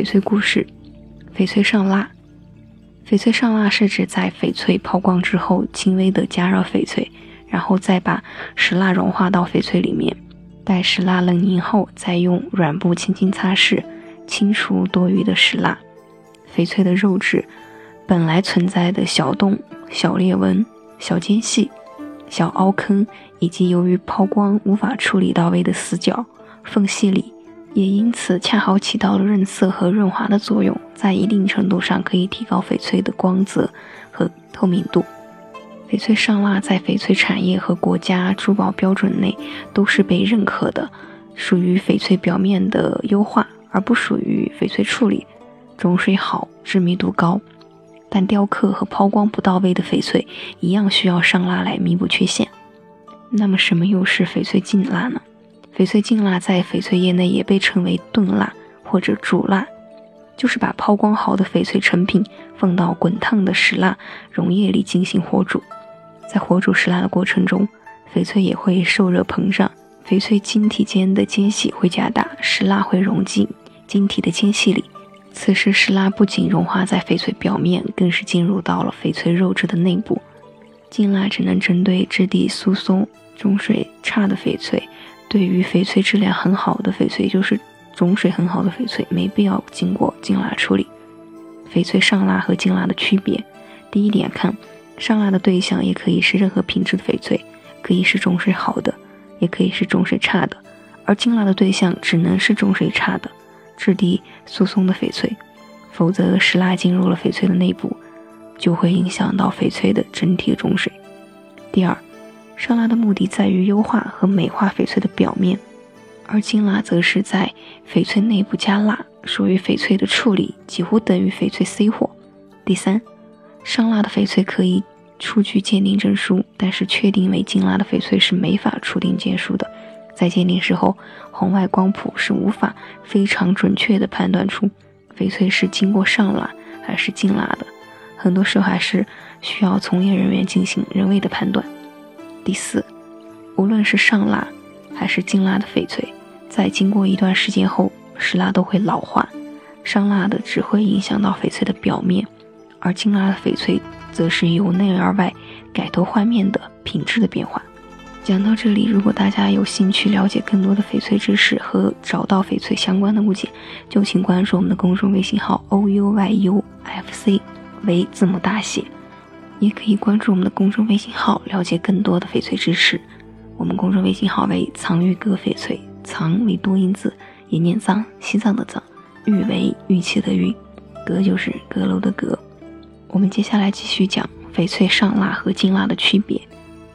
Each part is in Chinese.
翡翠故事：翡翠上蜡。翡翠上蜡是指在翡翠抛光之后，轻微的加热翡翠，然后再把石蜡融化到翡翠里面，待石蜡冷凝后，再用软布轻轻擦拭，清除多余的石蜡。翡翠的肉质本来存在的小洞、小裂纹、小间隙、小凹坑，以及由于抛光无法处理到位的死角、缝隙里。也因此恰好起到了润色和润滑的作用，在一定程度上可以提高翡翠的光泽和透明度。翡翠上蜡在翡翠产业和国家珠宝标准内都是被认可的，属于翡翠表面的优化，而不属于翡翠处理。种水好，致密度高，但雕刻和抛光不到位的翡翠一样需要上蜡来弥补缺陷。那么，什么又是翡翠净蜡呢？翡翠净蜡在翡翠业内也被称为炖蜡或者煮蜡，就是把抛光好的翡翠成品放到滚烫的石蜡溶液里进行火煮，在火煮石蜡的过程中，翡翠也会受热膨胀，翡翠晶体间的间隙会加大，石蜡会融进晶体的间隙里。此时，石蜡不仅融化在翡翠表面，更是进入到了翡翠肉质的内部。净蜡只能针对质地疏松、种水差的翡翠。对于翡翠质量很好的翡翠，就是种水很好的翡翠，没必要经过净蜡处理。翡翠上蜡和净蜡的区别，第一点看，上蜡的对象也可以是任何品质的翡翠，可以是种水好的，也可以是种水差的，而净蜡的对象只能是种水差的、质地疏松的翡翠，否则石蜡进入了翡翠的内部，就会影响到翡翠的整体种水。第二。上蜡的目的在于优化和美化翡翠的表面，而金蜡则是在翡翠内部加蜡，属于翡翠的处理，几乎等于翡翠 C 货。第三，上蜡的翡翠可以出具鉴定证书，但是确定为金蜡的翡翠是没法出定件书的。在鉴定时候，红外光谱是无法非常准确的判断出翡翠是经过上蜡还是净蜡的，很多时候还是需要从业人员进行人为的判断。第四，无论是上蜡还是净蜡的翡翠，在经过一段时间后，石蜡都会老化。上蜡的只会影响到翡翠的表面，而净蜡的翡翠则是由内而外改头换面的品质的变化。讲到这里，如果大家有兴趣了解更多的翡翠知识和找到翡翠相关的物件，就请关注我们的公众微信号 o u y u f c 为字母大写。也可以关注我们的公众微信号，了解更多的翡翠知识。我们公众微信号为“藏玉阁翡翠”，藏为多音字，也念藏，西藏的藏；玉为玉器的玉，阁就是阁楼的阁。我们接下来继续讲翡翠上蜡和金蜡的区别，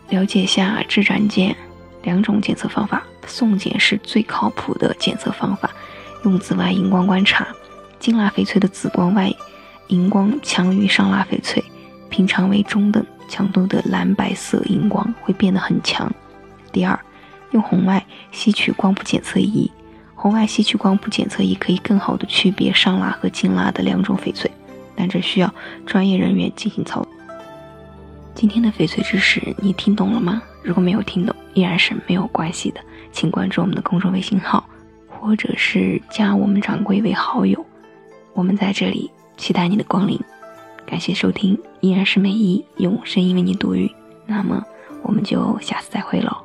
了解下制展件两种检测方法。送检是最靠谱的检测方法，用紫外荧光观察，金蜡翡翠的紫光外荧光强于上蜡翡翠。平常为中等强度的蓝白色荧光会变得很强。第二，用红外吸取光谱检测仪，红外吸取光谱检测仪可以更好的区别上蜡和净蜡的两种翡翠，但这需要专业人员进行操作。今天的翡翠知识你听懂了吗？如果没有听懂，依然是没有关系的，请关注我们的公众微信号，或者是加我们掌柜为好友，我们在这里期待你的光临。感谢收听，依然是美一用声音为你读语。那么，我们就下次再会喽。